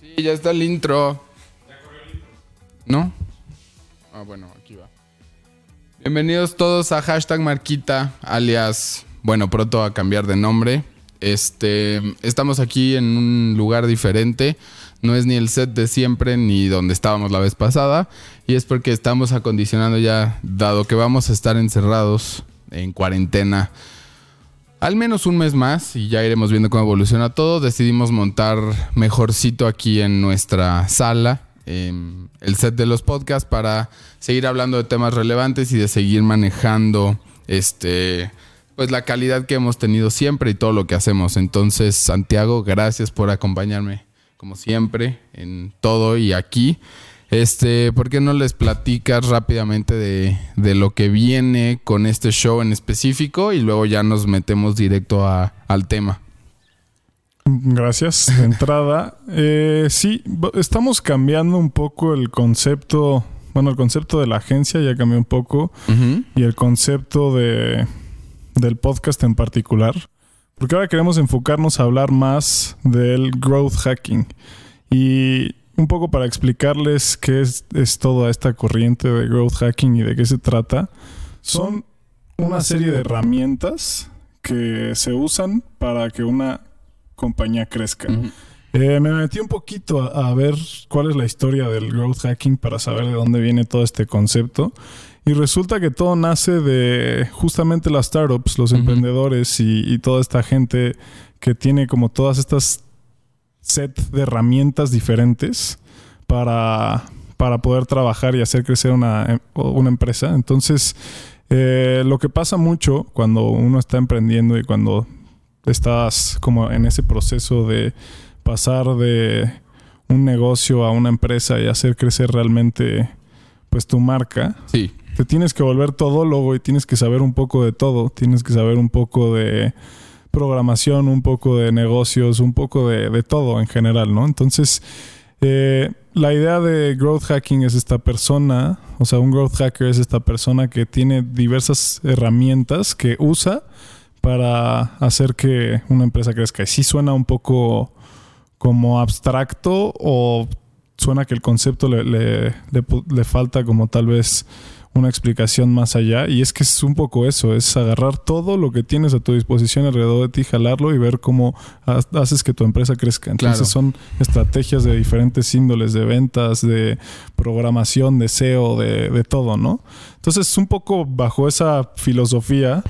Sí, ya está el intro. ¿No? Ah, bueno, aquí va. Bienvenidos todos a hashtag Marquita, alias, bueno, pronto a cambiar de nombre. Este, estamos aquí en un lugar diferente. No es ni el set de siempre ni donde estábamos la vez pasada. Y es porque estamos acondicionando ya, dado que vamos a estar encerrados en cuarentena al menos un mes más y ya iremos viendo cómo evoluciona todo. Decidimos montar mejorcito aquí en nuestra sala em, el set de los podcasts para seguir hablando de temas relevantes y de seguir manejando este pues la calidad que hemos tenido siempre y todo lo que hacemos. Entonces, Santiago, gracias por acompañarme como siempre en todo y aquí. Este, ¿por qué no les platicas rápidamente de, de, lo que viene con este show en específico y luego ya nos metemos directo a, al tema? Gracias. De entrada, eh, sí, estamos cambiando un poco el concepto. Bueno, el concepto de la agencia ya cambió un poco y el concepto de, del podcast en particular. Porque ahora queremos enfocarnos a hablar más del growth hacking. Y un poco para explicarles qué es, toda esta corriente de growth hacking y de qué se trata, son una serie de herramientas que se usan para que una compañía crezca. Eh, me metí un poquito a, ver cuál es la historia del growth hacking para saber de dónde viene todo este concepto. Y resulta que todo nace de justamente las startups, los emprendedores y, y, toda esta gente que tiene como todas estas set de herramientas diferentes para, para poder trabajar y hacer crecer una, una empresa. Entonces, eh, lo que pasa mucho cuando uno está emprendiendo y cuando estás como en ese proceso de pasar de un negocio a una empresa y hacer crecer realmente pues tu marca. Sí. Te tienes que volver todólogo y tienes que saber un poco de todo. Tienes que saber un poco de programación, un poco de negocios, un poco de, todo en general, ¿no? Entonces, eh, la idea de growth hacking es esta persona, o sea, un growth hacker es esta persona que tiene diversas herramientas que usa para hacer que una empresa crezca. Y sí suena un poco como abstracto o suena que el concepto le, le falta como tal vez una explicación más allá. Y es que es un poco eso, es agarrar todo lo que tienes a tu disposición alrededor de ti, jalarlo y ver cómo haces que tu empresa crezca. Entonces son estrategias de diferentes índoles, de ventas, de programación, de SEO, de, todo, ¿no? Entonces un poco bajo esa filosofía,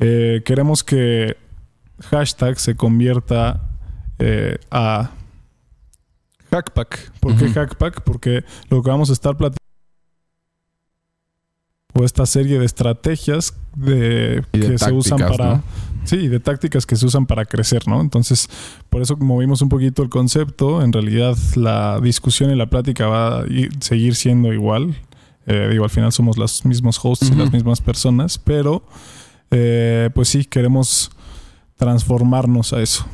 eh, queremos que hashtag se convierta eh, a Hackpack. ¿Por qué Hackpack? Porque lo que vamos a estar platicando o esta serie de estrategias de, que se usan para... Sí, de tácticas que se usan para crecer, ¿no? Entonces, por eso movimos un poquito el concepto. En realidad, la discusión y la plática va a seguir siendo igual. Eh, digo, al final somos los mismos hosts y las mismas personas, pero eh, pues sí, queremos transformarnos a eso.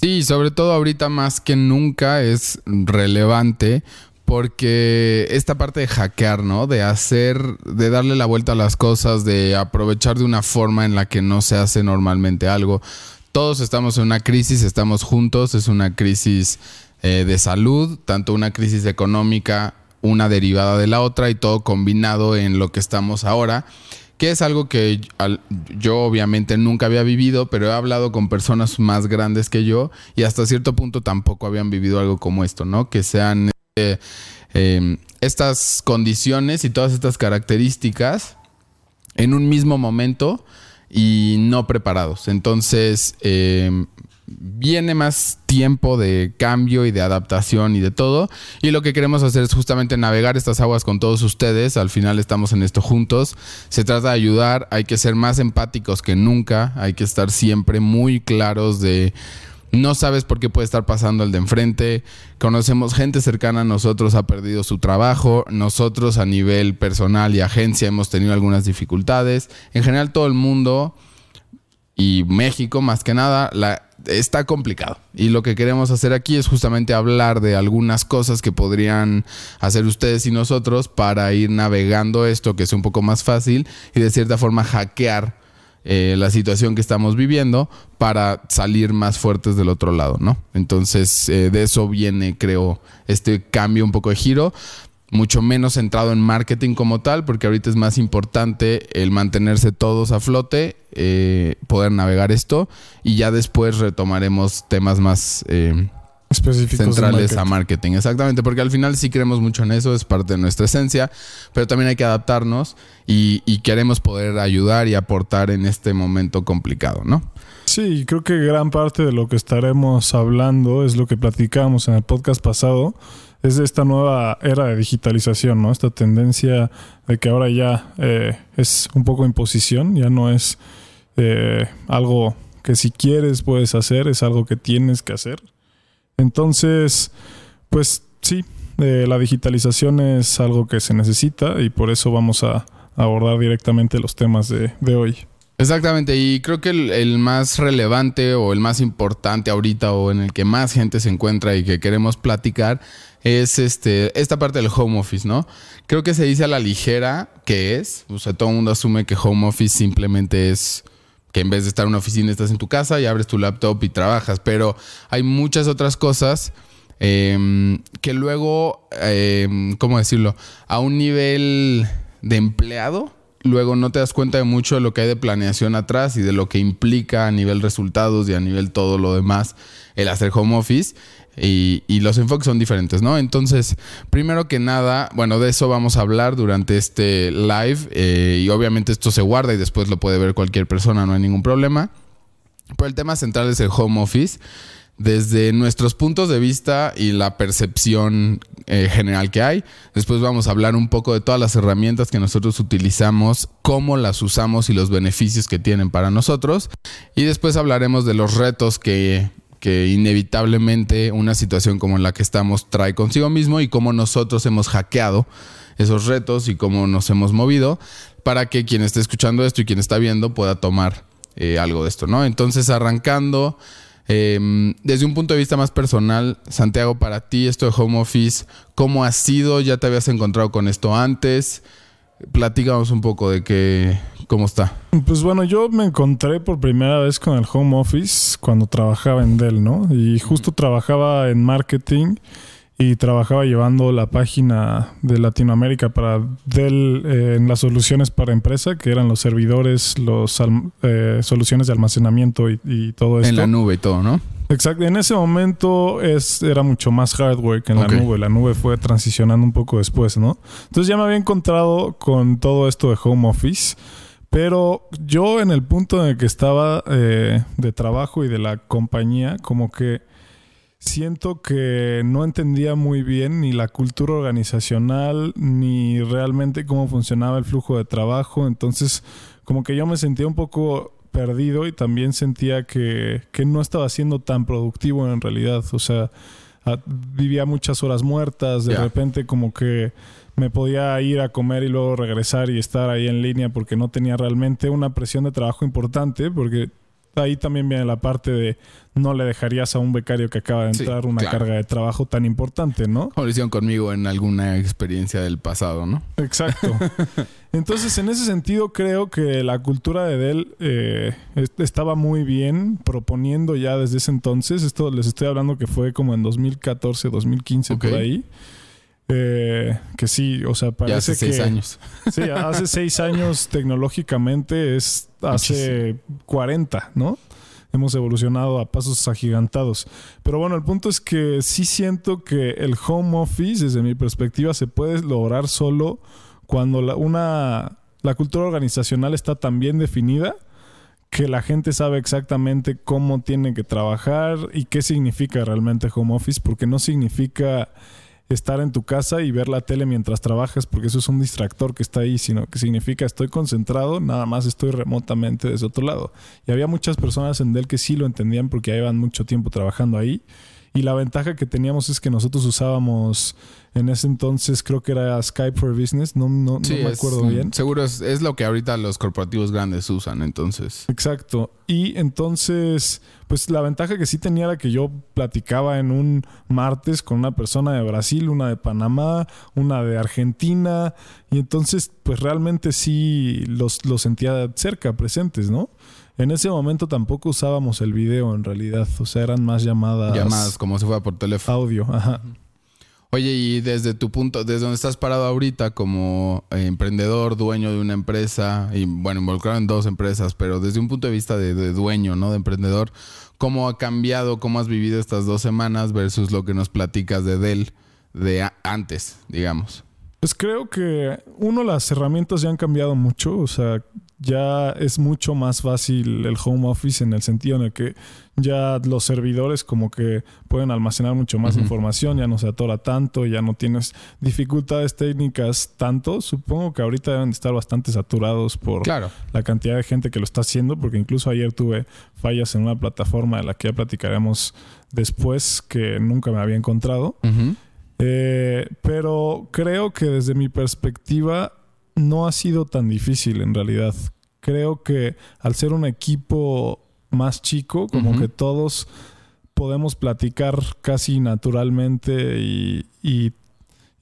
Sí, sobre todo ahorita más que nunca es relevante porque esta parte de hackear, ¿no? De hacer, de darle la vuelta a las cosas, de aprovechar de una forma en la que no se hace normalmente algo. Todos estamos en una crisis, estamos juntos, es una crisis eh, de salud, tanto una crisis económica, una derivada de la otra y todo combinado en lo que estamos ahora que es algo que yo obviamente nunca había vivido, pero he hablado con personas más grandes que yo y hasta cierto punto tampoco habían vivido algo como esto, ¿no? Que sean Em, estas condiciones y todas estas características en un mismo momento y no preparados. Entonces, em, viene más tiempo de cambio y de adaptación y de todo. Y lo que queremos hacer es justamente navegar estas aguas con todos ustedes. Al final estamos en esto juntos. Se trata de ayudar. Hay que ser más empáticos que nunca. Hay que estar siempre muy claros de no sabes por qué puede estar pasando el de enfrente. Conocemos gente cercana a nosotros ha perdido su trabajo. Nosotros a nivel personal y agencia hemos tenido algunas dificultades. En general todo el mundo y México más que nada, la está complicado. Y lo que queremos hacer aquí es justamente hablar de algunas cosas que podrían hacer ustedes y nosotros para ir navegando esto, que es un poco más fácil y de cierta forma hackear eh, la situación que estamos viviendo para salir más fuertes del otro lado, ¿no? Entonces, eh, de eso viene, creo, este cambio un poco de giro mucho menos centrado en marketing como tal, porque ahorita es más importante el mantenerse todos a flote, eh, poder navegar esto y ya después retomaremos temas más eh, específicos centrales a marketing. Exactamente, porque al final sí creemos mucho en eso, es parte de nuestra esencia, pero también hay que adaptarnos y, y queremos poder ayudar y aportar en este momento complicado, ¿no? Sí, creo que gran parte de lo que estaremos hablando es lo que platicamos en el podcast pasado es esta nueva era de digitalización, ¿no? Esta tendencia de que ahora ya eh, es un poco imposición, ya no es eh, algo que si quieres puedes hacer, es algo que tienes que hacer. Entonces, pues sí, eh, la digitalización es algo que se necesita y por eso vamos a abordar directamente los temas de, hoy. Exactamente, y creo que el, el, más relevante o el más importante ahorita o en el que más gente se encuentra y que queremos platicar es este, esta parte del home office, ¿no? Creo que se dice a la ligera que es, o sea, todo el mundo asume que home office simplemente es que en vez de estar en una oficina estás en tu casa y abres tu laptop y trabajas, pero hay muchas otras cosas em, que luego, em, ¿cómo decirlo? A un nivel de empleado, luego no te das cuenta de mucho de lo que hay de planeación atrás y de lo que implica a nivel resultados y a nivel todo lo demás el hacer home office. Y, los enfoques son diferentes, ¿no? Entonces, primero que nada, bueno, de eso vamos a hablar durante este live eh, y obviamente esto se guarda y después lo puede ver cualquier persona, no hay ningún problema. Pero el tema central es el home office. Desde nuestros puntos de vista y la percepción eh, general que hay. Después vamos a hablar un poco de todas las herramientas que nosotros utilizamos, cómo las usamos y los beneficios que tienen para nosotros. Y después hablaremos de los retos que que inevitablemente una situación como la que estamos trae consigo mismo y cómo nosotros hemos hackeado esos retos y cómo nos hemos movido para que quien esté escuchando esto y quien está viendo pueda tomar eh, algo de esto, ¿no? Entonces, arrancando em, desde un punto de vista más personal, Santiago, para ti esto de home office, ¿cómo ha sido? ¿Ya te habías encontrado con esto antes? Platícanos un poco de qué, cómo está. Pues bueno, yo me encontré por primera vez con el home office cuando trabajaba en Dell, ¿no? Y justo trabajaba en marketing y trabajaba llevando la página de Latinoamérica para Dell eh, en las soluciones para empresa, que eran los servidores, los eh, soluciones de almacenamiento y, todo esto. En la nube y todo, ¿no? Exacto. En ese momento es, era mucho más hardware que en la nube. La nube fue transicionando un poco después, ¿no? Entonces ya me había encontrado con todo esto de home office. Pero yo en el punto en el que estaba eh, de trabajo y de la compañía, como que siento que no entendía muy bien ni la cultura organizacional, ni realmente cómo funcionaba el flujo de trabajo. Entonces, como que yo me sentía un poco perdido y también sentía que, que no estaba siendo tan productivo en realidad. O sea, vivía muchas horas muertas, de repente como que me podía ir a comer y luego regresar y estar ahí en línea porque no tenía realmente una presión de trabajo importante, porque ahí también viene la parte de no le dejarías a un becario que acaba de entrar una carga de trabajo tan importante, ¿no? Como lo hicieron conmigo en alguna experiencia del pasado, ¿no? Exacto. Entonces, en ese sentido, creo que la cultura de Dell eh, estaba muy bien proponiendo ya desde ese entonces. Esto les estoy hablando que fue como en 2014, 2015, por ahí. Eh, que sí, o sea, parece hace seis años. Sí, hace seis años tecnológicamente es hace 40, ¿no? Hemos evolucionado a pasos agigantados. Pero bueno, el punto es que sí siento que el home office, desde mi perspectiva, se puede lograr solo cuando la, una, la cultura organizacional está tan bien definida que la gente sabe exactamente cómo tiene que trabajar y qué significa realmente home office, porque no significa estar en tu casa y ver la tele mientras trabajas, porque eso es un distractor que está ahí, sino que significa estoy concentrado, nada más estoy remotamente desde otro lado. Y había muchas personas en Dell que sí lo entendían porque llevan mucho tiempo trabajando ahí Y la ventaja que teníamos es que nosotros usábamos en ese entonces, creo que era Skype for Business, no, no, me acuerdo bien. Seguro es, es, lo que ahorita los corporativos grandes usan, entonces. Exacto. Y entonces, pues la ventaja que sí tenía era que yo platicaba en un martes con una persona de Brasil, una de Panamá, una de Argentina, y entonces, pues realmente sí los, los sentía cerca, presentes, ¿no? En ese momento tampoco usábamos el video en realidad, o sea, eran más llamadas. Llamadas, como si fuera por teléfono. Audio, ajá. Oye, y desde tu punto, desde donde estás parado ahorita como eh, emprendedor, dueño de una empresa, y bueno, involucrado en dos empresas, pero desde un punto de vista de, dueño, ¿no? De emprendedor, ¿cómo ha cambiado, cómo has vivido estas dos semanas versus lo que nos platicas de Dell de antes, digamos? Pues creo que, uno, las herramientas ya han cambiado mucho, o sea, ya es mucho más fácil el home office en el sentido en el que ya los servidores como que pueden almacenar mucho más información, ya no se atora tanto, ya no tienes dificultades técnicas tanto. Supongo que ahorita deben estar bastante saturados por la cantidad de gente que lo está haciendo, porque incluso ayer tuve fallas en una plataforma de la que ya platicaremos después que nunca me había encontrado. Eh, pero creo que desde mi perspectiva no ha sido tan difícil en realidad. Creo que al ser un equipo más chico, como que todos podemos platicar casi naturalmente y, y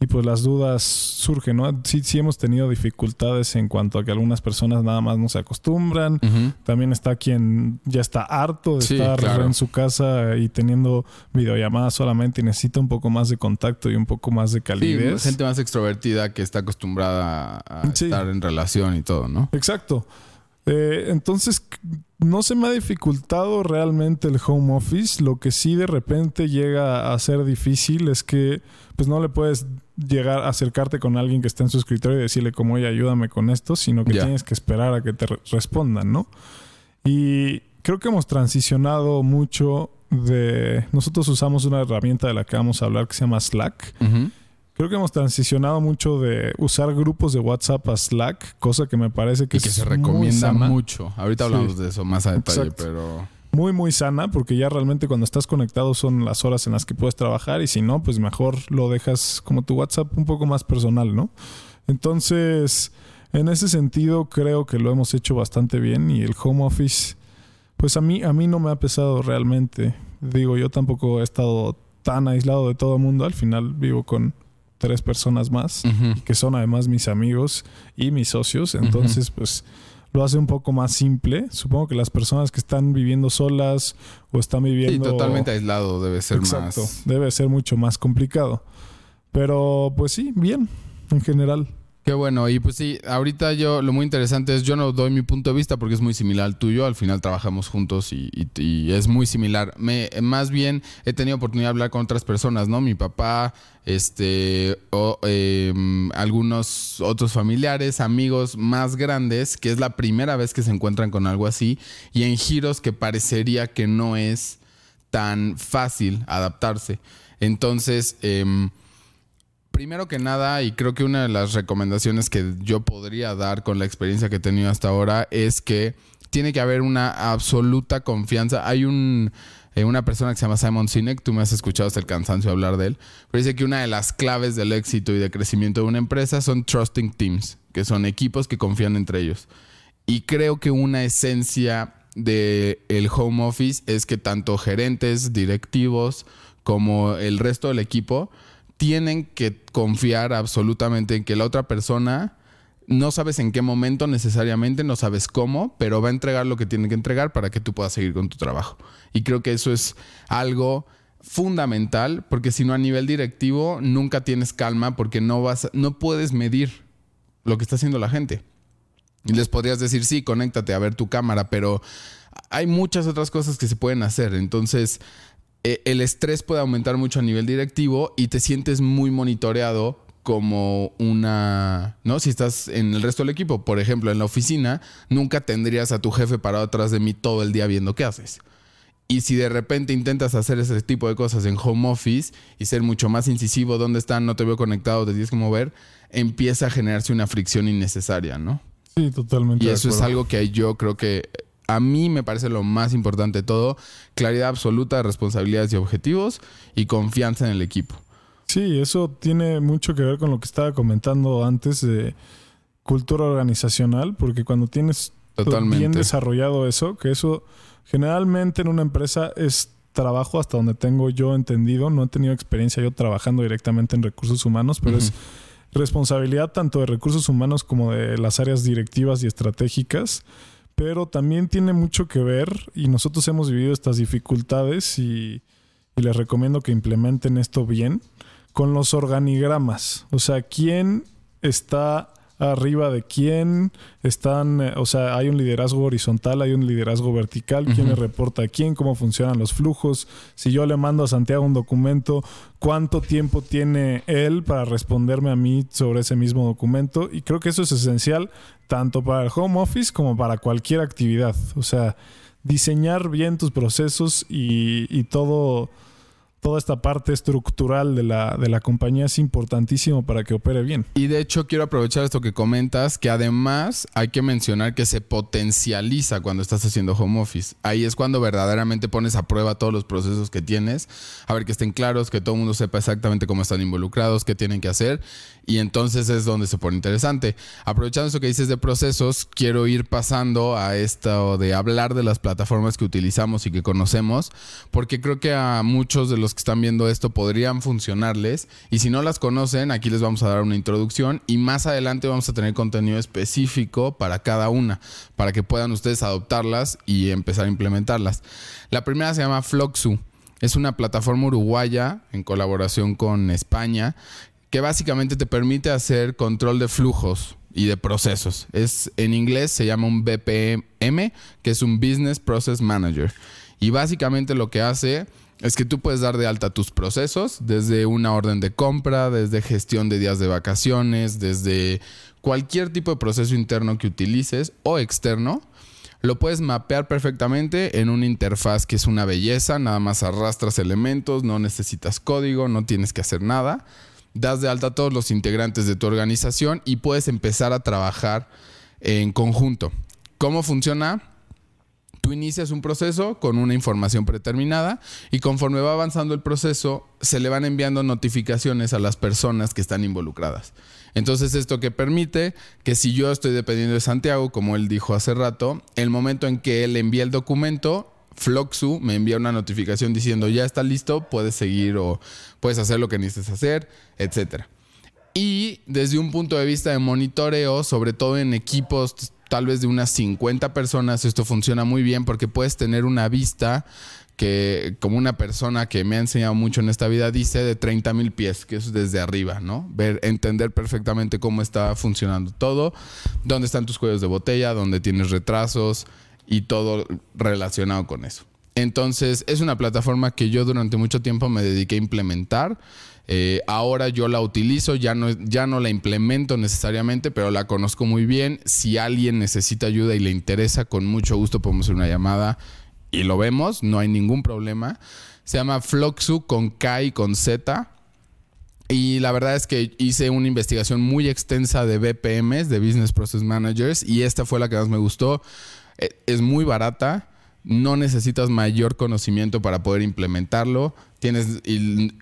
y pues las dudas surgen, ¿no? Sí, sí hemos tenido dificultades en cuanto a que algunas personas nada más no se acostumbran. También está quien ya está harto de estar en su casa y teniendo videollamadas solamente y necesita un poco más de contacto y un poco más de calidez. Sí, gente más extrovertida que está acostumbrada a estar en relación y todo, ¿no? Exacto. Eh, entonces, no se me ha dificultado realmente el home office. Lo que sí de repente llega a ser difícil es que pues no le puedes llegar a acercarte con alguien que está en su escritorio y decirle como, oye, ayúdame con esto, sino que tienes que esperar a que te respondan, ¿no? Y creo que hemos transicionado mucho de... Nosotros usamos una herramienta de la que vamos a hablar que se llama Slack. Creo que hemos transicionado mucho de usar grupos de WhatsApp a Slack, cosa que me parece que, y que se recomienda mucho. Ahorita hablamos de eso más a detalle, pero muy muy sana porque ya realmente cuando estás conectado son las horas en las que puedes trabajar y si no, pues mejor lo dejas como tu WhatsApp un poco más personal, ¿no? Entonces, en ese sentido creo que lo hemos hecho bastante bien y el home office pues a mí a mí no me ha pesado realmente. Digo, yo tampoco he estado tan aislado de todo el mundo, al final vivo con tres personas más, que son además mis amigos y mis socios. Entonces, pues lo hace un poco más simple. Supongo que las personas que están viviendo solas o están viviendo... Sí, totalmente aislado debe ser Exacto, debe ser mucho más complicado. Pero pues sí, bien, en general. Qué bueno, y pues sí, ahorita yo lo muy interesante es, yo no doy mi punto de vista porque es muy similar al tuyo, al final trabajamos juntos y, es muy similar. Me, más bien he tenido oportunidad de hablar con otras personas, ¿no? Mi papá, este, em, algunos otros familiares, amigos más grandes, que es la primera vez que se encuentran con algo así, y en giros que parecería que no es tan fácil adaptarse. Entonces, eh, primero que nada, y creo que una de las recomendaciones que yo podría dar con la experiencia que he tenido hasta ahora es que tiene que haber una absoluta confianza. Hay un, eh, una persona que se llama Simon Sinek, tú me has escuchado hasta el cansancio hablar de él, pero dice que una de las claves del éxito y de crecimiento de una empresa son trusting teams, que son equipos que confían entre ellos. Y creo que una esencia del el home office es que tanto gerentes, directivos, como el resto del equipo tienen que confiar absolutamente en que la otra persona no sabes en qué momento necesariamente, no sabes cómo, pero va a entregar lo que tiene que entregar para que tú puedas seguir con tu trabajo. Y creo que eso es algo fundamental, porque si no a nivel directivo nunca tienes calma porque no vas no puedes medir lo que está haciendo la gente. Y les podrías decir, "Sí, conéctate a ver tu cámara", pero hay muchas otras cosas que se pueden hacer. Entonces, eh, el estrés puede aumentar mucho a nivel directivo y te sientes muy monitoreado como una, ¿no? Si estás en el resto del equipo, por ejemplo, en la oficina, nunca tendrías a tu jefe parado atrás de mí todo el día viendo qué haces. Y si de repente intentas hacer ese tipo de cosas en home office y ser mucho más incisivo, ¿dónde están? No te veo conectado, te tienes que mover, empieza a generarse una fricción innecesaria, ¿no? Sí, totalmente. Y eso es algo que yo creo que a mí me parece lo más importante de todo, claridad absoluta de responsabilidades y objetivos y confianza en el equipo. Sí, eso tiene mucho que ver con lo que estaba comentando antes de cultura organizacional, porque cuando tienes bien desarrollado eso, que eso generalmente en una empresa es trabajo hasta donde tengo yo entendido, no he tenido experiencia yo trabajando directamente en recursos humanos, pero es responsabilidad tanto de recursos humanos como de las áreas directivas y estratégicas, pero también tiene mucho que ver y nosotros hemos vivido estas dificultades y, y les recomiendo que implementen esto bien con los organigramas. O sea, quién está arriba de quién están, eh, o sea, hay un liderazgo horizontal, hay un liderazgo vertical, quién le reporta a quién, cómo funcionan los flujos. Si yo le mando a Santiago un documento, cuánto tiempo tiene él para responderme a mí sobre ese mismo documento. Y creo que eso es esencial tanto para el home office como para cualquier actividad. O sea, diseñar bien tus procesos y, y todo toda esta parte estructural de la, de la compañía es importantísimo para que opere bien. Y de hecho quiero aprovechar esto que comentas, que además hay que mencionar que se potencializa cuando estás haciendo home office. Ahí es cuando verdaderamente pones a prueba todos los procesos que tienes, a ver que estén claros, que todo el mundo sepa exactamente cómo están involucrados, qué tienen que hacer, y entonces es donde se pone interesante. Aprovechando eso que dices de procesos, quiero ir pasando a esto de hablar de las plataformas que utilizamos y que conocemos, porque creo que a muchos de los que están viendo esto podrían funcionarles. Y si no las conocen, aquí les vamos a dar una introducción y más adelante vamos a tener contenido específico para cada una, para que puedan ustedes adoptarlas y empezar a implementarlas. La primera se llama Floxu. Es una plataforma uruguaya en colaboración con España que básicamente te permite hacer control de flujos y de procesos. Es en inglés se llama un BPM, que es un Business Process Manager. Y básicamente lo que hace es que tú puedes dar de alta tus procesos, desde una orden de compra, desde gestión de días de vacaciones, desde cualquier tipo de proceso interno que utilices o externo. Lo puedes mapear perfectamente en una interfaz que es una belleza, nada más arrastras elementos, no necesitas código, no tienes que hacer nada. Das de alta a todos los integrantes de tu organización y puedes empezar a trabajar en conjunto. ¿Cómo funciona? Tú inicias un proceso con una información predeterminada y conforme va avanzando el proceso se le van enviando notificaciones a las personas que están involucradas. Entonces esto que permite que si yo estoy dependiendo de Santiago, como él dijo hace rato, el momento en que él envía el documento, Floxu me envía una notificación diciendo ya está listo, puedes seguir o puedes hacer lo que necesites hacer, etcétera. Y desde un punto de vista de monitoreo, sobre todo en equipos tal vez de unas 50 personas, esto funciona muy bien porque puedes tener una vista que, como una persona que me ha enseñado mucho en esta vida, dice de 30 mil pies, que es desde arriba, ¿no? Ver, entender perfectamente cómo está funcionando todo, dónde están tus cuellos de botella, dónde tienes retrasos y todo relacionado con eso. Entonces, es una plataforma que yo durante mucho tiempo me dediqué a implementar. Eh, ahora yo la utilizo, ya no, ya no la implemento necesariamente, pero la conozco muy bien. Si alguien necesita ayuda y le interesa, con mucho gusto podemos hacer una llamada y lo vemos, no hay ningún problema. Se llama Floxu con K y con Z. Y la verdad es que hice una investigación muy extensa de BPMs, de Business Process Managers, y esta fue la que más me gustó. Eh, es muy barata no necesitas mayor conocimiento para poder implementarlo, tienes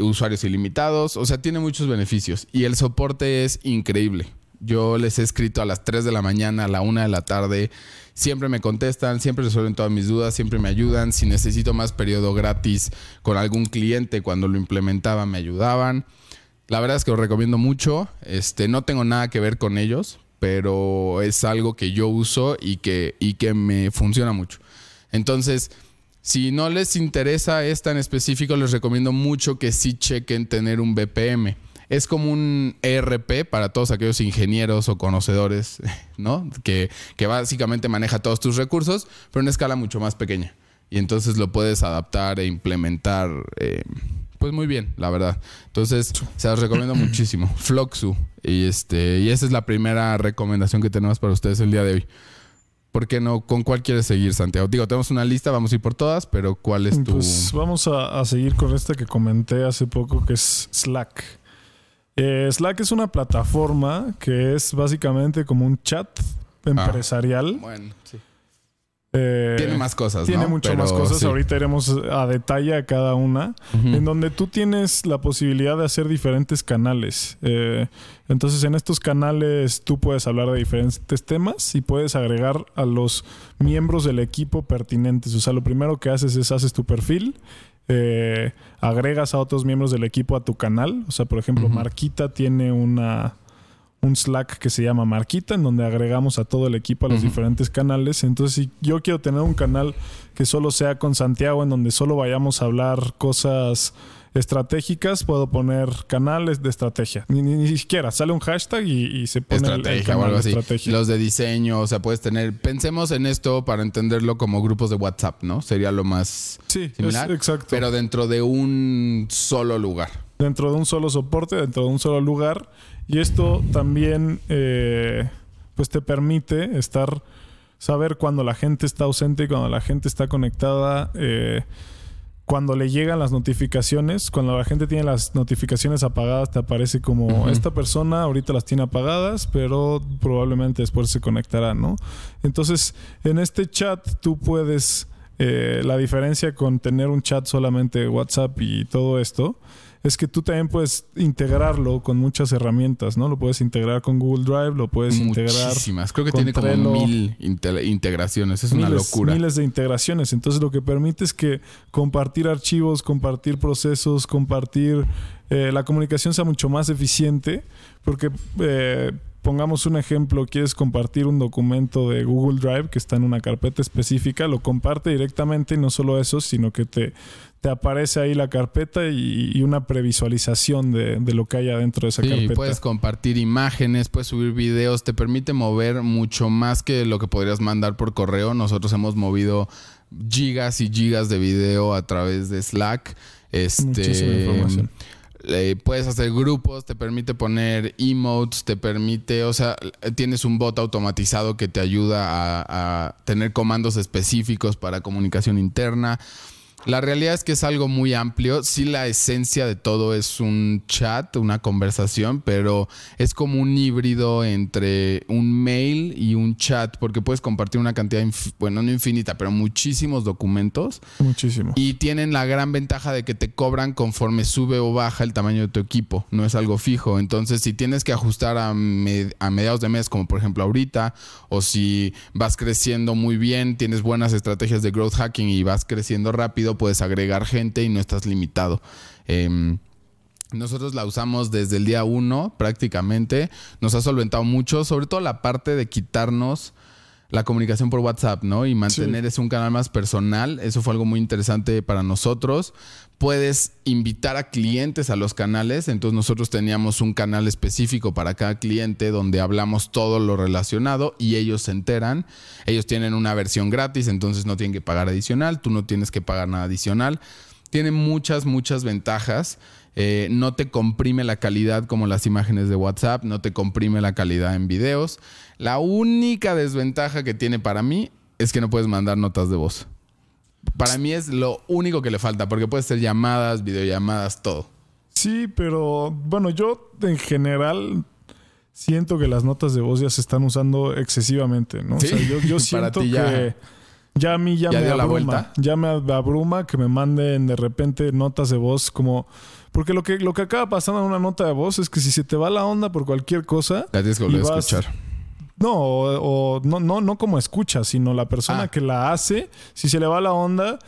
usuarios ilimitados, o sea, tiene muchos beneficios y el soporte es increíble. Yo les he escrito a las 3 de la mañana, a la 1 de la tarde, siempre me contestan, siempre resuelven todas mis dudas, siempre me ayudan, si necesito más periodo gratis con algún cliente cuando lo implementaba me ayudaban. La verdad es que lo recomiendo mucho, este no tengo nada que ver con ellos, pero es algo que yo uso y que, y que me funciona mucho. Entonces, si no les interesa esta en específico, les recomiendo mucho que sí chequen tener un BPM. Es como un ERP para todos aquellos ingenieros o conocedores, ¿no? Que, básicamente maneja todos tus recursos, pero en una escala mucho más pequeña. Y entonces lo puedes adaptar e implementar, eh, pues muy bien, la verdad. Entonces, se los recomiendo muchísimo. Floxu. Y, este, y esa es la primera recomendación que tenemos para ustedes el día de hoy. ¿Por qué no? ¿Con cuál quieres seguir, Santiago? Digo, tenemos una lista, vamos a ir por todas, pero ¿cuál es tu...? Pues vamos a, seguir con esta que comenté hace poco, que es Slack. Eh, Slack es una plataforma que es básicamente como un chat empresarial. Ah, bueno, sí. Eh, tiene más cosas, Tiene ¿no? mucho Pero más cosas. sí. Ahorita iremos a detalle a cada una. En donde tú tienes la posibilidad de hacer diferentes canales. Eh, entonces, en estos canales tú puedes hablar de diferentes temas y puedes agregar a los miembros del equipo pertinentes. O sea, lo primero que haces es haces tu perfil. eh, agregas a otros miembros del equipo a tu canal. O sea, por ejemplo. Marquita tiene una un Slack que se llama Marquita, en donde agregamos a todo el equipo a los Ujú. diferentes canales. Entonces, si yo quiero tener un canal que solo sea con Santiago, en donde solo vayamos a hablar cosas estratégicas, puedo poner canales de estrategia. Ni, ni- ni siquiera sale un hashtag y, y se pone el- el, estrategia o canal algo de así. estrategia. Los de diseño, o sea, puedes tener. Pensemos en esto para entenderlo como grupos de WhatsApp, ¿no? Sería lo más sí, es- similar. exacto. Pero dentro de un solo lugar. Dentro de un solo soporte, dentro de un solo lugar. Y esto también eh, pues te permite estar, saber cuando la gente está ausente cuando la gente está conectada. eh, cuando le llegan las notificaciones, cuando la gente tiene las notificaciones apagadas, te aparece como esta persona ahorita las tiene apagadas, pero probablemente después se conectará, ¿no? Entonces, en este chat tú puedes, eh, la diferencia con tener un chat solamente WhatsApp y todo esto, es que tú también puedes integrarlo con muchas herramientas, ¿no? Lo puedes integrar con Google Drive, lo puedes integrar Muchísimas. Creo que con tiene como Trello. mil inte- integraciones. Es una locura. miles de integraciones. Entonces lo que permite es que compartir archivos, compartir procesos, compartir eh, la comunicación sea mucho más eficiente. Porque eh, pongamos un ejemplo, quieres compartir un documento de Google Drive que está en una carpeta específica, lo comparte directamente y no solo eso, sino que te, te aparece ahí la carpeta y, y una previsualización de, de lo que hay adentro de esa Sí, carpeta. puedes compartir imágenes, puedes subir videos, te permite mover mucho más que lo que podrías mandar por correo. Nosotros hemos movido gigas y gigas de video a través de Slack. Muchísima Este, información. eh, puedes hacer grupos, te permite poner emotes, te permite, o sea, tienes un bot automatizado que te ayuda a, a tener comandos específicos para comunicación interna. La realidad es que es algo muy amplio. Sí, la esencia de todo es un chat, una conversación, pero es como un híbrido entre un mail y un chat, porque puedes compartir una cantidad, bueno, no infinita, pero muchísimos documentos. Muchísimo. Y tienen la gran ventaja de que te cobran conforme sube o baja el tamaño de tu equipo. No es algo fijo. Entonces, si tienes que ajustar a, a mediados de mes, como por ejemplo ahorita, o si vas creciendo muy bien, tienes buenas estrategias de growth hacking y vas creciendo rápido, puedes agregar gente y no estás limitado. Em, nosotros la usamos desde el día uno prácticamente. Nos ha solventado mucho, sobre todo la parte de quitarnos la comunicación por WhatsApp, ¿no? Y mantener ese un canal más personal. Eso fue algo muy interesante para nosotros. Puedes invitar a clientes a los canales. Entonces nosotros teníamos un canal específico para cada cliente donde hablamos todo lo relacionado y ellos se enteran. Ellos tienen una versión gratis, entonces no tienen que pagar adicional. Tú no tienes que pagar nada adicional. Tiene muchas, muchas ventajas. Eh, no te comprime la calidad como las imágenes de WhatsApp, no te comprime la calidad en videos. La única desventaja que tiene para mí es que no puedes mandar notas de voz. Para mí es lo único que le falta, porque puedes hacer llamadas, videollamadas, todo. Sí, pero bueno, yo en general siento que las notas de voz ya se están usando excesivamente, ¿no? Sí, O sea, yo, yo para siento ti ya- que ya a mí ya, ¿Ya me la abruma. vuelta? Ya me abruma que me manden de repente notas de voz como... Porque lo que, lo que acaba pasando en una nota de voz es que si se te va la onda por cualquier cosa... La tienes que volver a escuchar. No, o, o no, no, no como escucha, sino la persona Ah. que la hace, si se le va la onda,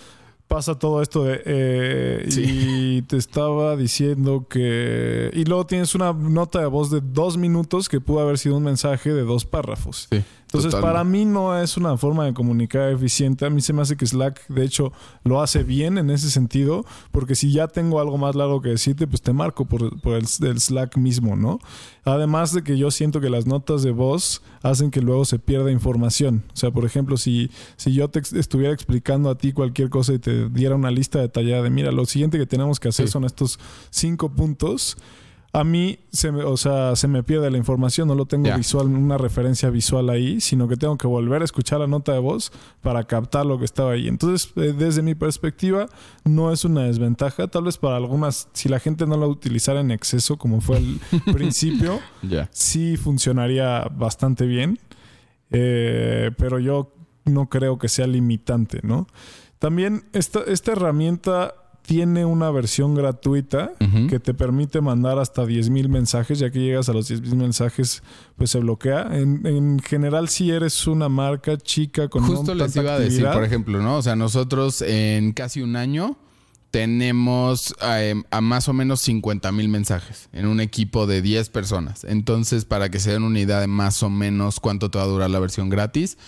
pasa todo esto de... eh, Sí. Y te estaba diciendo que... Y luego tienes una nota de voz de dos minutos que pudo haber sido un mensaje de dos párrafos. Sí, Entonces, total. para mí no es una forma de comunicar eficiente. A mí se me hace que Slack, de hecho, lo hace bien en ese sentido, porque si ya tengo algo más largo que decirte, pues te marco por, por el, el Slack mismo, ¿no? Además de que yo siento que las notas de voz hacen que luego se pierda información. O sea, por ejemplo, si, si yo te estuviera explicando a ti cualquier cosa y te diera una lista detallada de, mira, lo siguiente que tenemos que hacer Sí. son estos cinco puntos. A mí se me, o sea, se me pierde la información, no lo tengo visual, una referencia visual ahí, sino que tengo que volver a escuchar la nota de voz para captar lo que estaba ahí. Entonces, eh, desde mi perspectiva, no es una desventaja. Tal vez para algunas, si la gente no la utilizara en exceso, como fue al principio, sí funcionaría bastante bien. Eh, pero yo no creo que sea limitante, ¿no? También esta, esta herramienta tiene una versión gratuita que te permite mandar hasta 10.000 mensajes. Ya que llegas a los 10.000 mensajes, pues se bloquea. En, general, si eres una marca chica con Justo les iba a decir, por ejemplo, ¿no? O sea, nosotros en casi un año tenemos eh, a más o menos 50 mil mensajes en un equipo de 10 personas. Entonces, para que se den una idea de más o menos cuánto te va a durar la versión gratis,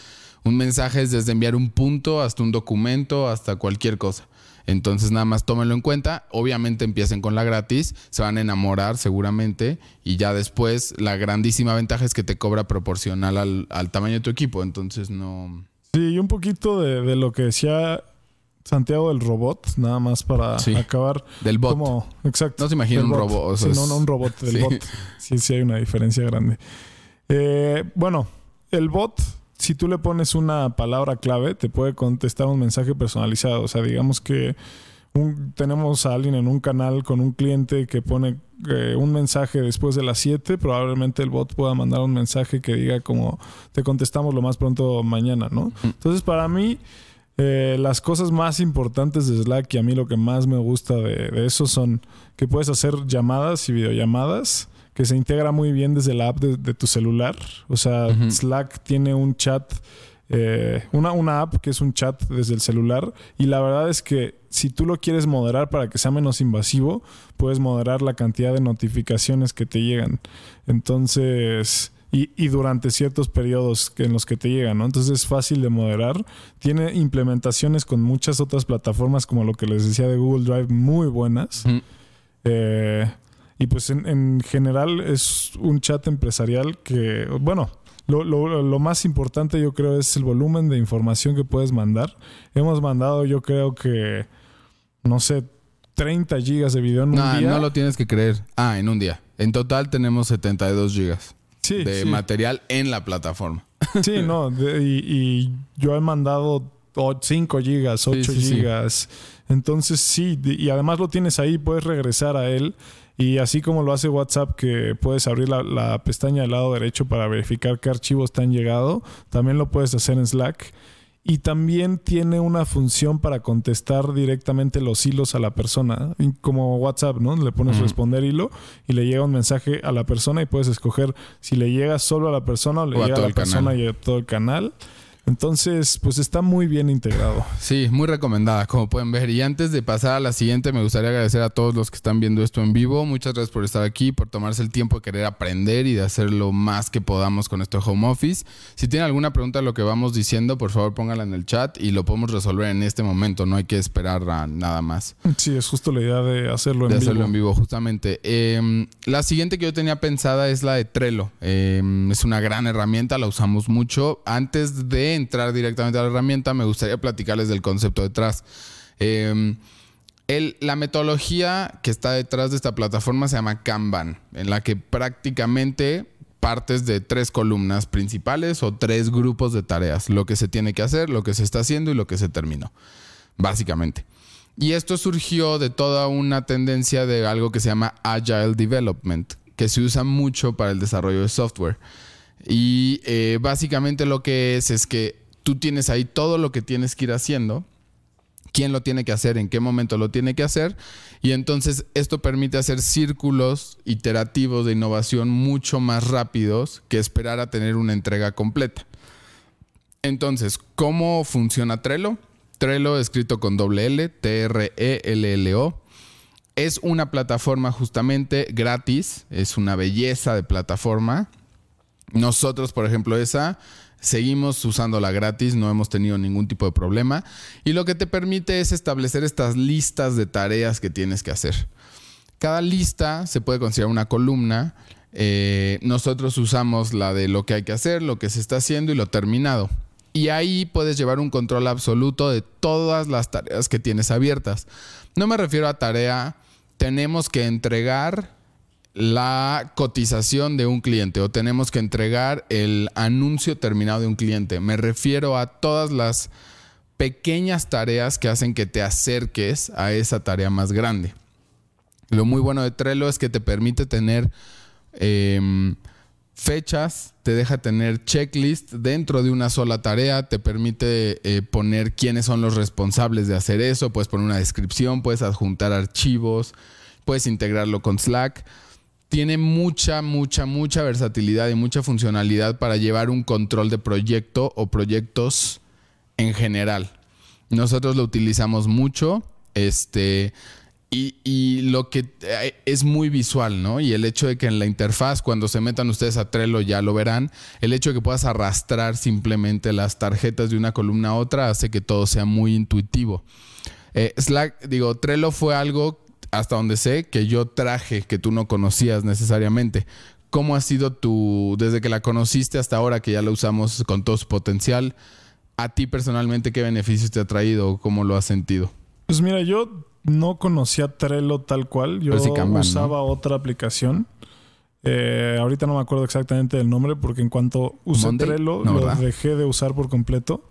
un mensaje es desde enviar un punto hasta un documento, hasta cualquier cosa. Entonces nada más tómenlo en cuenta. Obviamente empiecen con la gratis, se van a enamorar seguramente y ya después la grandísima ventaja es que te cobra proporcional al, tamaño de tu equipo. Entonces no... Sí, y un poquito de, lo que decía Santiago del robot, nada más para acabar. Del bot. exacto. No se imagina un robot. sí, no, no un robot, del bot. Sí, sí hay una diferencia grande. Eh, bueno, el bot si tú le pones una palabra clave, te puede contestar un mensaje personalizado. O sea, digamos que tenemos a alguien en un canal con un cliente que pone eh, un mensaje después de las 7, probablemente el bot pueda mandar un mensaje que diga como te contestamos lo más pronto mañana, ¿no? Entonces, para mí, eh, las cosas más importantes de Slack y a mí lo que más me gusta de eso son que puedes hacer llamadas y videollamadas que se integra muy bien desde la app de, tu celular. O sea, Slack tiene un chat, eh, una, una app que es un chat desde el celular. Y la verdad es que si tú lo quieres moderar para que sea menos invasivo, puedes moderar la cantidad de notificaciones que te llegan. Entonces... Y, y, durante ciertos periodos en los que te llegan, ¿no? Entonces es fácil de moderar. Tiene implementaciones con muchas otras plataformas, como lo que les decía de Google Drive, muy buenas. eh, y pues en, general es un chat empresarial que, bueno, lo, más importante yo creo es el volumen de información que puedes mandar. Hemos mandado yo creo que, no sé, 30 gigas de video en un día. No lo tienes que creer. Ah, en un día. En total tenemos 72 gigas de material en la plataforma. Sí, no, y, yo he mandado 5 gigas, 8 gigas. Entonces sí, y además lo tienes ahí, puedes regresar a él y así como lo hace WhatsApp, que puedes abrir la, pestaña del lado derecho para verificar qué archivos te han llegado, también lo puedes hacer en Slack. Y también tiene una función para contestar directamente los hilos a la persona, como WhatsApp, ¿no? Le pones responder hilo y le llega un mensaje a la persona y puedes escoger si le llega solo a la persona o le llega a, la persona y a todo el canal. Entonces, pues está muy bien integrado. Sí, muy recomendada, como pueden ver. Y antes de pasar a la siguiente, me gustaría agradecer a todos los que están viendo esto en vivo. Muchas gracias por estar aquí, por tomarse el tiempo de querer aprender y de hacer lo más que podamos con esto home office. Si tienen alguna pregunta de lo que vamos diciendo, por favor pónganla en el chat y lo podemos resolver en este momento. No hay que esperar a nada más. Sí, es justo la idea de hacerlo en vivo. De hacerlo en vivo, justamente. Em, la siguiente que yo tenía pensada es la de Trello. Em, es una gran herramienta, la usamos mucho. Antes de entrar directamente a la herramienta, me gustaría platicarles del concepto detrás. Em, la metodología que está detrás de esta plataforma se llama Kanban, en la que prácticamente partes de tres columnas principales o tres grupos de tareas, lo que se tiene que hacer, lo que se está haciendo y lo que se terminó, básicamente. Y esto surgió de toda una tendencia de algo que se llama Agile Development, que se usa mucho para el desarrollo de software. Y eh, básicamente lo que es es que tú tienes ahí todo lo que tienes que ir haciendo, quién lo tiene que hacer, en qué momento lo tiene que hacer, y entonces esto permite hacer círculos iterativos de innovación mucho más rápidos que esperar a tener una entrega completa. Entonces, ¿cómo funciona Trello? Trello escrito con doble L, T-R-E-L-L-O. Es una plataforma justamente gratis, es una belleza de plataforma nosotros, por ejemplo, esa seguimos usándola gratis, no hemos tenido ningún tipo de problema. Y lo que te permite es establecer estas listas de tareas que tienes que hacer. Cada lista se puede considerar una columna. Eh, nosotros usamos la de lo que hay que hacer, lo que se está haciendo y lo terminado. Y ahí puedes llevar un control absoluto de todas las tareas que tienes abiertas. No me refiero a tarea, tenemos que entregar la cotización de un cliente o tenemos que entregar el anuncio terminado de un cliente. Me refiero a todas las pequeñas tareas que hacen que te acerques a esa tarea más grande. Lo muy bueno de Trello es que te permite tener em, fechas, te deja tener checklist dentro de una sola tarea, te permite eh, poner quiénes son los responsables de hacer eso, puedes poner una descripción, puedes adjuntar archivos, puedes integrarlo con Slack. Tiene mucha, mucha, mucha versatilidad y mucha funcionalidad para llevar un control de proyecto o proyectos en general. Nosotros lo utilizamos mucho. Este, y, lo que eh, es muy visual, ¿no? Y el hecho de que en la interfaz, cuando se metan ustedes a Trello, ya lo verán. El hecho de que puedas arrastrar simplemente las tarjetas de una columna a otra hace que todo sea muy intuitivo. Eh, Slack, digo, Trello fue algo, hasta donde sé, que yo traje, que tú no conocías necesariamente. ¿Cómo ha sido tu, desde que la conociste hasta ahora que ya la usamos con todo su potencial? ¿A ti personalmente qué beneficios te ha traído? ¿Cómo lo has sentido? Pues mira, yo no conocía Trello tal cual. Yo usaba otra aplicación. Eh, ahorita no me acuerdo exactamente del nombre porque en cuanto usé Trello lo dejé de usar por completo.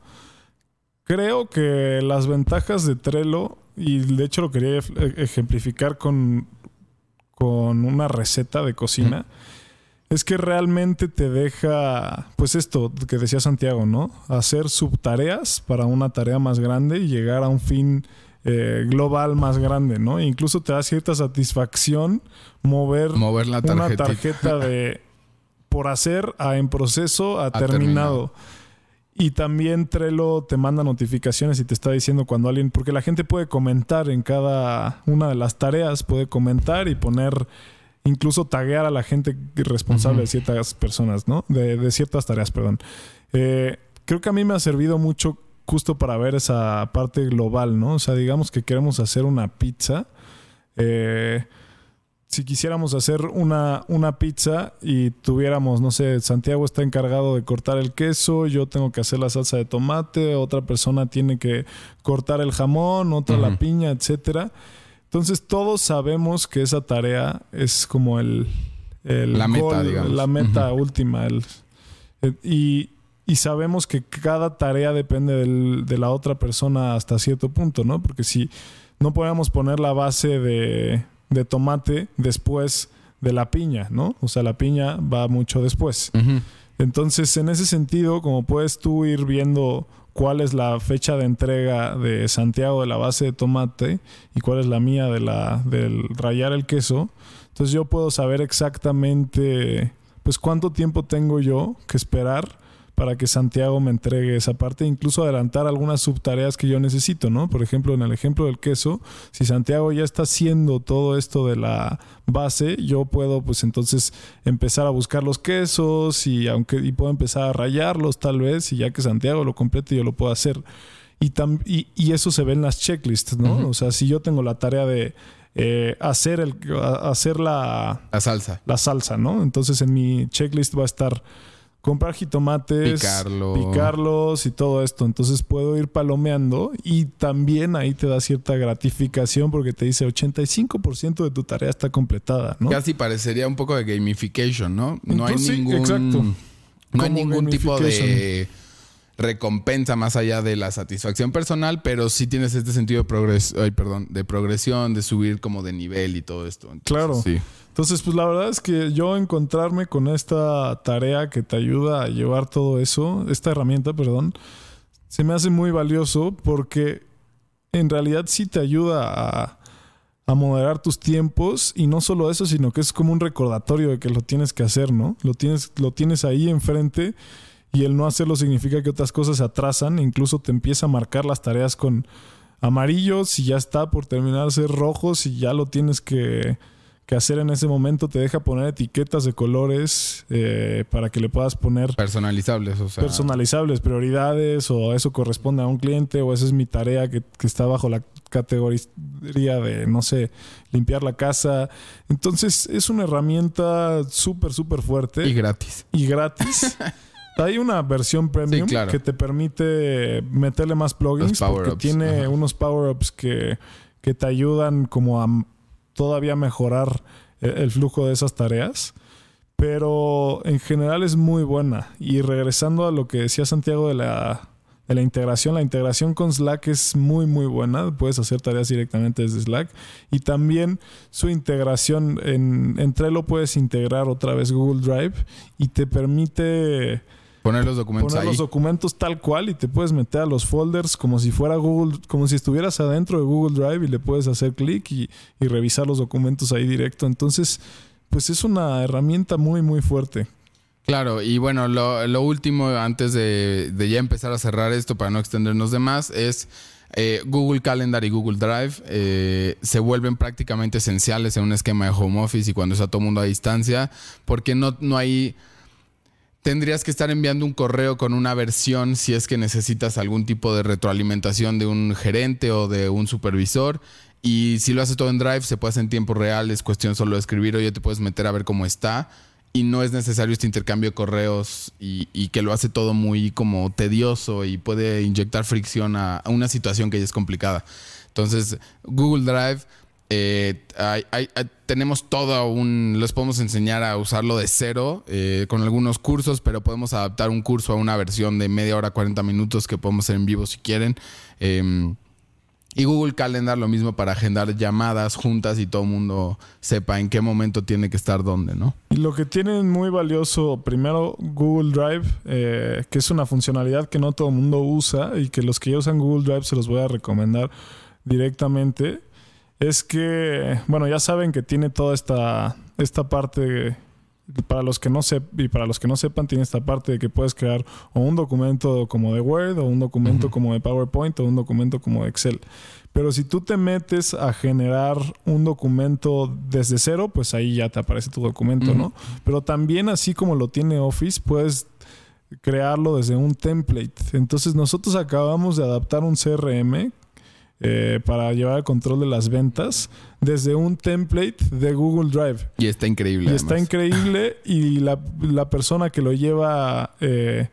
Creo que las ventajas de Trello, y de hecho lo quería ejemplificar con, con una receta de cocina, es que realmente te deja, pues esto que decía Santiago, ¿no? Hacer subtareas para una tarea más grande y llegar a un fin eh, global más grande, ¿no? incluso te da cierta satisfacción mover, una tarjeta de por hacer a en proceso a, terminado. Y también Trello te manda notificaciones y te está diciendo cuando alguien, porque la gente puede comentar en cada una de las tareas, puede comentar y poner, incluso taguear a la gente responsable de ciertas personas, ¿no? De, ciertas tareas, perdón. Eh, creo que a mí me ha servido mucho justo para ver esa parte global, ¿no? O sea, digamos que queremos hacer una pizza. Eh, si quisiéramos hacer una, una pizza y tuviéramos, no sé, Santiago está encargado de cortar el queso, yo tengo que hacer la salsa de tomate, otra persona tiene que cortar el jamón, otra la piña, etcétera. Entonces todos sabemos que esa tarea es como el, la meta, digamos. la meta última. y, y sabemos que cada tarea depende de la otra persona hasta cierto punto, ¿no? Porque si no podemos poner la base de, tomate después de la piña, ¿no? O sea, la piña va mucho después. Entonces, en ese sentido, como puedes tú ir viendo cuál es la fecha de entrega de Santiago de la base de tomate y cuál es la mía de la del rayar el queso, entonces yo puedo saber exactamente pues cuánto tiempo tengo yo que esperar para que Santiago me entregue esa parte, incluso adelantar algunas subtareas que yo necesito, ¿no? Por ejemplo, en el ejemplo del queso, si Santiago ya está haciendo todo esto de la base, yo puedo pues entonces empezar a buscar los quesos y aunque y puedo empezar a rayarlos tal vez y ya que Santiago lo complete yo lo puedo hacer. Y, y, eso se ve en las checklists, ¿no? O sea, si yo tengo la tarea de eh, hacer, el, hacer la, la salsa. La salsa, ¿no? Entonces en mi checklist va a estar comprar jitomates, picarlos y todo esto. Entonces puedo ir palomeando y también ahí te da cierta gratificación porque te dice 85% de tu tarea está completada, ¿no? Casi parecería un poco de gamification, ¿no? No hay ningún exacto. no hay ningún tipo de recompensa más allá de la satisfacción personal, pero sí tienes este sentido de progresión, ay, perdón, de progresión, de subir como de nivel y todo esto. claro. Sí. Entonces, pues la verdad es que yo encontrarme con esta tarea que te ayuda a llevar todo eso, esta herramienta, perdón, se me hace muy valioso porque en realidad sí te ayuda a, a moderar tus tiempos y no solo eso, sino que es como un recordatorio de que lo tienes que hacer, ¿no? Lo tienes, lo tienes ahí enfrente y el no hacerlo significa que otras cosas se atrasan, incluso te empieza a marcar las tareas con amarillos y ya está por terminar ser rojos y ya lo tienes que que hacer en ese momento te deja poner etiquetas de colores eh, para que le puedas poner personalizables, o sea. personalizables, prioridades o eso corresponde a un cliente o esa es mi tarea que, está bajo la categoría de, no sé, limpiar la casa. Entonces es una herramienta súper, súper fuerte. Y gratis. Y gratis. Hay una versión premium que te permite meterle más plugins porque tiene unos power-ups que, que te ayudan como a todavía mejorar el flujo de esas tareas. Pero en general es muy buena. Y regresando a lo que decía Santiago de la, la integración. La integración con Slack es muy, muy buena. Puedes hacer tareas directamente desde Slack. Y también su integración en, en Trello puedes integrar otra vez Google Drive y te permite Poner los documentos poner los documentos tal cual y te puedes meter a los folders como si fuera Google, como si estuvieras adentro de Google Drive y le puedes hacer clic y, revisar los documentos ahí directo. Entonces, pues es una herramienta muy, muy fuerte. Claro, y bueno, lo, último antes de, ya empezar a cerrar esto para no extendernos de más es eh, Google Calendar y Google Drive eh, se vuelven prácticamente esenciales en un esquema de home office y cuando está todo el mundo a distancia, porque no, no hay tendrías que estar enviando un correo con una versión si es que necesitas algún tipo de retroalimentación de un gerente o de un supervisor. Y si lo haces todo en Drive, se puede hacer en tiempo real, es cuestión solo de escribir o ya te puedes meter a ver cómo está. Y no es necesario este intercambio de correos y, que lo hace todo muy como tedioso y puede inyectar fricción a una situación que ya es complicada. Entonces, Google Drive eh, tenemos todo un. Les podemos enseñar a usarlo de cero eh, con algunos cursos, pero podemos adaptar un curso a una versión de media hora, 40 minutos que podemos hacer en vivo si quieren. Em, y Google Calendar lo mismo para agendar llamadas juntas y todo el mundo sepa en qué momento tiene que estar dónde, ¿no? Y lo que tienen muy valioso, primero Google Drive, eh, que es una funcionalidad que no todo el mundo usa y que los que ya usan Google Drive se los voy a recomendar directamente es que, bueno, ya saben que tiene toda esta, esta parte, para los que no y para los que no sepan, tiene esta parte de que puedes crear o un documento como de Word, o un documento como de PowerPoint, o un documento como de Excel. Pero si tú te metes a generar un documento desde cero, pues ahí ya te aparece tu documento, ¿no? Pero también así como lo tiene Office, puedes crearlo desde un template. Entonces nosotros acabamos de adaptar un CRM eh, para llevar el control de las ventas desde un template de Google Drive. Y está increíble. Y está increíble y la, persona que lo lleva eh,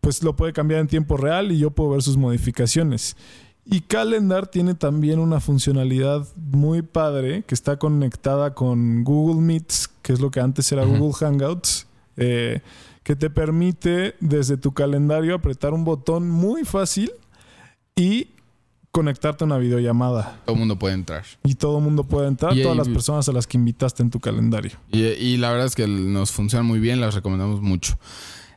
pues lo puede cambiar en tiempo real y yo puedo ver sus modificaciones. Y Calendar tiene también una funcionalidad muy padre que está conectada con Google Meets, que es lo que antes era Google Hangouts, eh, que te permite desde tu calendario apretar un botón muy fácil y conectarte a una videollamada. Todo el mundo puede entrar. Y todo el mundo puede entrar, todas las personas a las que invitaste en tu calendario. Y, la verdad es que nos funciona muy bien, las recomendamos mucho.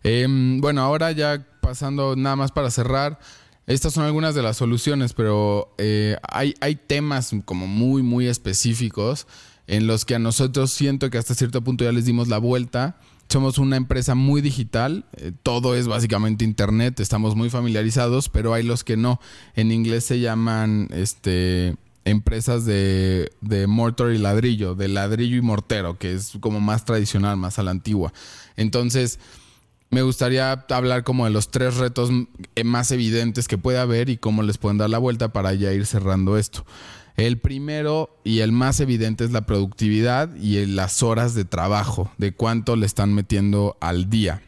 Em, bueno, ahora ya pasando nada más para cerrar. Estas son algunas de las soluciones, pero eh, hay, hay temas como muy, muy específicos en los que a nosotros siento que hasta cierto punto ya les dimos la vuelta somos una empresa muy digital, eh, todo es básicamente internet, estamos muy familiarizados, pero hay los que no. En inglés se llaman este empresas de, de mortar y ladrillo, de ladrillo y mortero, que es como más tradicional, más a la antigua. Entonces, me gustaría hablar como de los tres retos más evidentes que puede haber y cómo les pueden dar la vuelta para ya ir cerrando esto. El primero y el más evidente es la productividad y las horas de trabajo, de cuánto le están metiendo al día.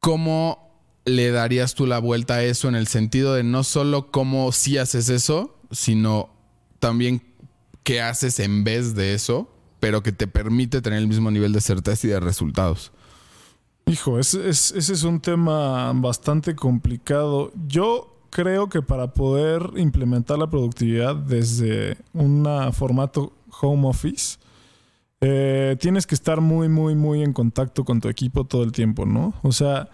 ¿Cómo le darías tú la vuelta a eso en el sentido de no solo cómo sí haces eso, sino también qué haces en vez de eso, pero que te permite tener el mismo nivel de certeza y de resultados? Hijo, ese es un tema bastante complicado. Yo creo que para poder implementar la productividad desde un formato home office, eh, tienes que estar muy, muy, muy en contacto con tu equipo todo el tiempo, ¿no? O sea,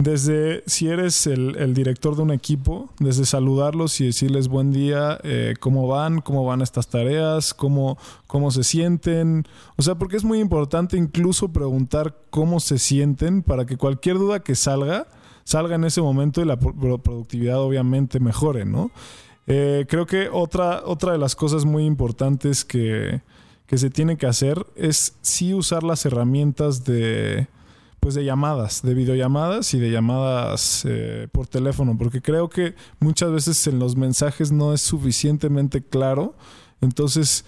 desde si eres el, director de un equipo, desde saludarlos y decirles buen día, eh, cómo van, cómo van estas tareas, cómo, cómo se sienten. O sea, porque es muy importante incluso preguntar cómo se sienten para que cualquier duda que salga, salga en ese momento y la productividad obviamente mejore, ¿no? Eh, creo que otra, otra de las cosas muy importantes que, que se tiene que hacer es sí usar las herramientas de pues de llamadas, de videollamadas y de llamadas eh, por teléfono, porque creo que muchas veces en los mensajes no es suficientemente claro. Entonces,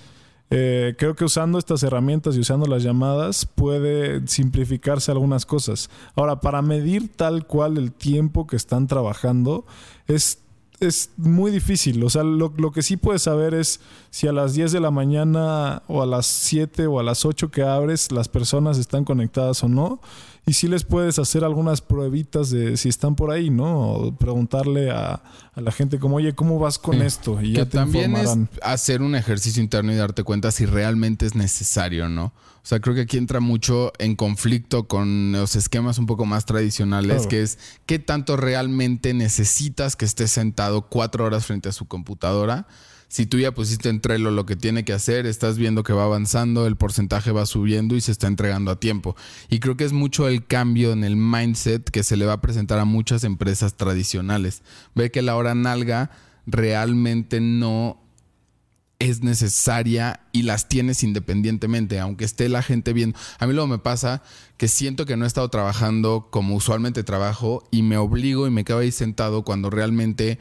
eh, creo que usando estas herramientas y usando las llamadas puede simplificarse algunas cosas. Ahora, para medir tal cual el tiempo que están trabajando, es es muy difícil. O sea, lo, lo, que sí puedes saber es si a las 10 de la mañana o a las 7 o a las 8 que abres las personas están conectadas o no. Y sí les puedes hacer algunas pruebitas de si están por ahí, ¿no? O preguntarle a, la gente como, oye, ¿cómo vas con esto? Y ya te también es hacer un ejercicio interno y darte cuenta si realmente es necesario, ¿no? O sea, creo que aquí entra mucho en conflicto con los esquemas un poco más tradicionales, que es qué tanto realmente necesitas que estés sentado cuatro horas frente a su computadora si tú ya pusiste en lo que tiene que hacer, estás viendo que va avanzando, el porcentaje va subiendo y se está entregando a tiempo. Y creo que es mucho el cambio en el mindset que se le va a presentar a muchas empresas tradicionales. Ve que la hora nalga realmente no es necesaria y las tienes independientemente, aunque esté la gente viendo. A mí luego me pasa que siento que no he estado trabajando como usualmente trabajo y me obligo y me quedo ahí sentado cuando realmente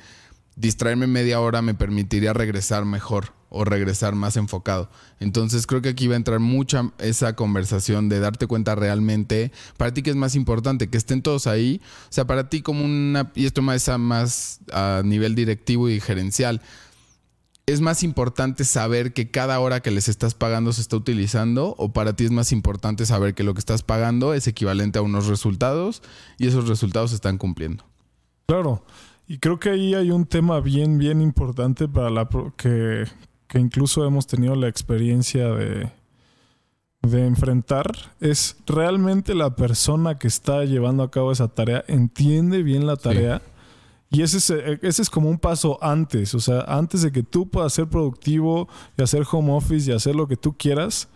distraerme media hora me permitiría regresar mejor o regresar más enfocado. Entonces creo que aquí va a entrar mucha esa conversación de darte cuenta realmente para ti que es más importante, que estén todos ahí. O sea, para ti como una, y esto más, más a nivel directivo y gerencial, ¿Es más importante saber que cada hora que les estás pagando se está utilizando o para ti es más importante saber que lo que estás pagando es equivalente a unos resultados y esos resultados se están cumpliendo? Claro. Y creo que ahí hay un tema bien, bien importante para la que, que incluso hemos tenido la experiencia de, de enfrentar. Es realmente la persona que está llevando a cabo esa tarea entiende bien la tarea. Y ese es, ese es como un paso antes, o sea, antes de que tú puedas ser productivo y hacer home office y hacer lo que tú quieras,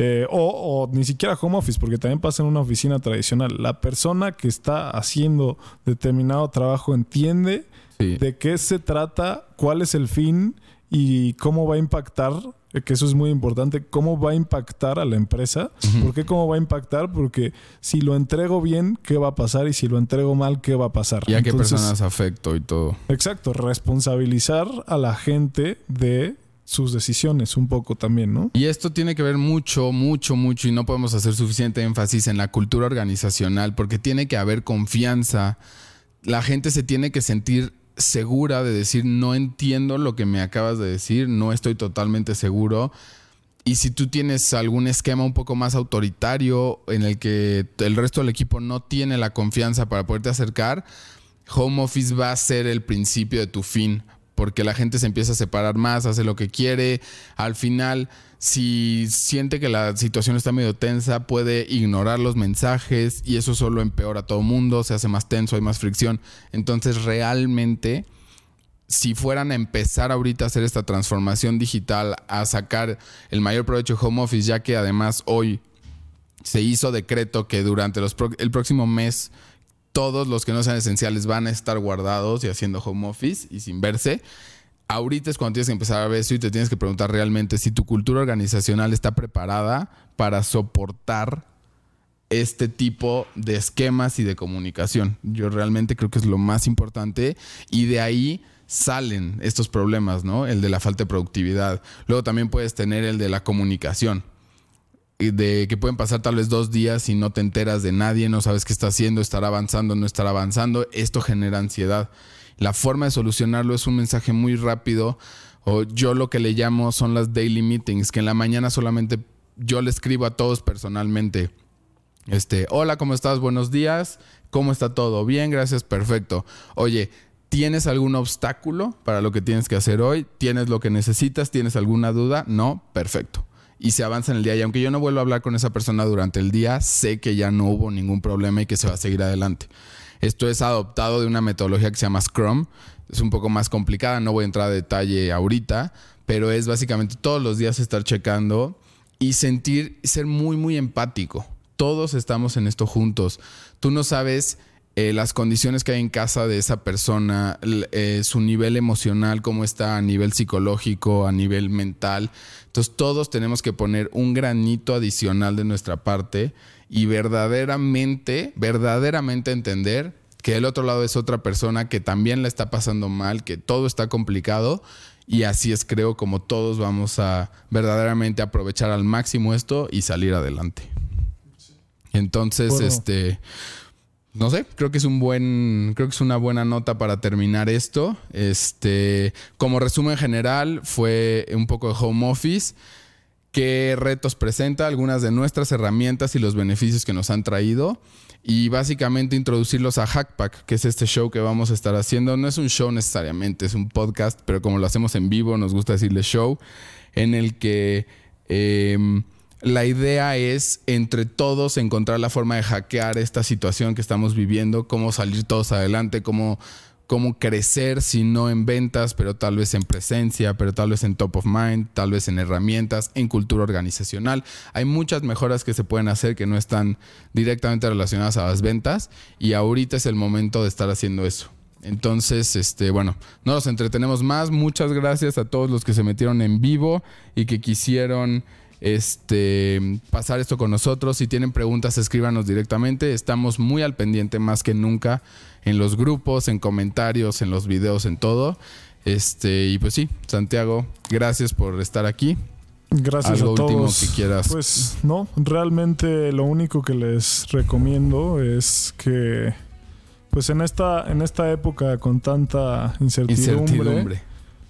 eh, o, ni siquiera home office, porque también pasa en una oficina tradicional. La persona que está haciendo determinado trabajo entiende de qué se trata, cuál es el fin y cómo va a impactar, eh, que eso es muy importante, cómo va a impactar a la empresa. ¿Por qué cómo va a impactar? Porque si lo entrego bien, ¿qué va a pasar? Y si lo entrego mal, ¿qué va a pasar? Y a qué personas afecto y todo. Exacto, responsabilizar a la gente de sus decisiones un poco también, ¿no? Y esto tiene que ver mucho, mucho, mucho y no podemos hacer suficiente énfasis en la cultura organizacional porque tiene que haber confianza. La gente se tiene que sentir segura de decir, no entiendo lo que me acabas de decir, no estoy totalmente seguro. Y si tú tienes algún esquema un poco más autoritario en el que el resto del equipo no tiene la confianza para poderte acercar, home office va a ser el principio de tu fin porque la gente se empieza a separar más, hace lo que quiere. Al final, si siente que la situación está medio tensa, puede ignorar los mensajes y eso solo empeora a todo mundo, se hace más tenso, hay más fricción. Entonces, realmente, si fueran a empezar ahorita a hacer esta transformación digital, a sacar el mayor provecho de home office, ya que además hoy se hizo decreto que durante los el próximo mes todos los que no sean esenciales van a estar guardados y haciendo home office y sin verse. Ahorita es cuando tienes que empezar a ver eso y te tienes que preguntar realmente si tu cultura organizacional está preparada para soportar este tipo de esquemas y de comunicación. Yo realmente creo que es lo más importante y de ahí salen estos problemas, ¿no? El de la falta de productividad. Luego también puedes tener el de la comunicación de que pueden pasar tal vez dos días y no te enteras de nadie, no sabes qué está haciendo, estará avanzando, no estará avanzando. Esto genera ansiedad. La forma de solucionarlo es un mensaje muy rápido o yo lo que le llamo son las daily meetings, que en la mañana solamente yo le escribo a todos personalmente. Este, hola, ¿cómo estás? Buenos días. ¿Cómo está todo? Bien, gracias, perfecto. Oye, ¿tienes algún obstáculo para lo que tienes que hacer hoy? ¿Tienes lo que necesitas? ¿Tienes alguna duda? No, perfecto y se avanza en el día. Y aunque yo no vuelva a hablar con esa persona durante el día, sé que ya no hubo ningún problema y que se va a seguir adelante. Esto es adoptado de una metodología que se llama Scrum. Es un poco más complicada, no voy a entrar a detalle ahorita, pero es básicamente todos los días estar checando y sentir, ser muy, muy empático. Todos estamos en esto juntos. Tú no sabes eh, las condiciones que hay en casa de esa persona, eh, su nivel emocional, cómo está a nivel psicológico, a nivel mental. Entonces todos tenemos que poner un granito adicional de nuestra parte y verdaderamente, verdaderamente entender que el otro lado es otra persona que también la está pasando mal, que todo está complicado y así es creo como todos vamos a verdaderamente aprovechar al máximo esto y salir adelante. Entonces, este no sé, creo que es un buen, creo que es una buena nota para terminar esto. Este, como resumen general, fue un poco de home office. qué retos presenta, algunas de nuestras herramientas y los beneficios que nos han traído. Y básicamente introducirlos a Hackpack, que es este show que vamos a estar haciendo. No es un show necesariamente, es un podcast, pero como lo hacemos en vivo, nos gusta decirle show, en el que em, la idea es entre todos encontrar la forma de hackear esta situación que estamos viviendo, cómo salir todos adelante, cómo cómo crecer, si no en ventas, pero tal vez en presencia, pero tal vez en top of mind, tal vez en herramientas, en cultura organizacional. Hay muchas mejoras que se pueden hacer que no están directamente relacionadas a las ventas y ahorita es el momento de estar haciendo eso. Entonces, este, bueno, no nos entretenemos más. Muchas gracias a todos los que se metieron en vivo y que quisieron este, pasar esto con nosotros. Si tienen preguntas, escríbanos directamente. Estamos muy al pendiente más que nunca en los grupos, en comentarios, en los videos, en todo. Este, y pues sí, Santiago, gracias por estar aquí. Gracias a todos. último que quieras. Pues no, realmente lo único que les recomiendo es que pues en esta en esta época con tanta incertidumbre,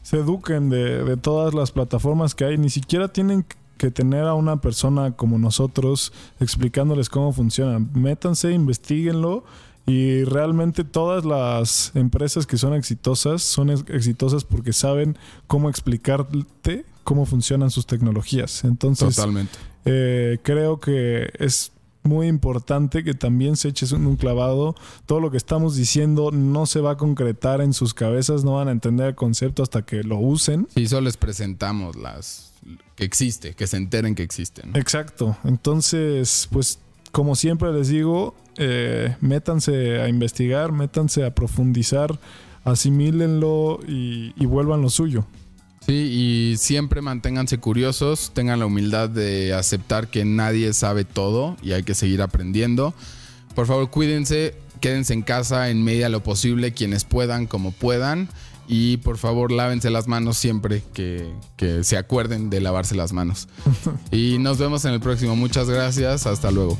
se eduquen de, de todas las plataformas que hay, ni siquiera tienen que tener a una persona como nosotros explicándoles cómo funciona. Métanse, investiguenlo y realmente todas las empresas que son exitosas son exitosas porque saben cómo explicarte cómo funcionan sus tecnologías. Entonces, Totalmente. Eh, creo que es muy importante que también se eches un clavado. Todo lo que estamos diciendo no se va a concretar en sus cabezas, no van a entender el concepto hasta que lo usen. Y solo les presentamos las que existe, que se enteren que existen. Exacto. Entonces, pues como siempre les digo, eh, métanse a investigar, métanse a profundizar, asimílenlo y, y vuelvan lo suyo. Sí, y siempre manténganse curiosos, tengan la humildad de aceptar que nadie sabe todo y hay que seguir aprendiendo. Por favor, cuídense, quédense en casa en medida de lo posible, quienes puedan, como puedan. Y por favor, lávense las manos siempre que, que se acuerden de lavarse las manos. y nos vemos en el próximo. Muchas gracias. Hasta luego.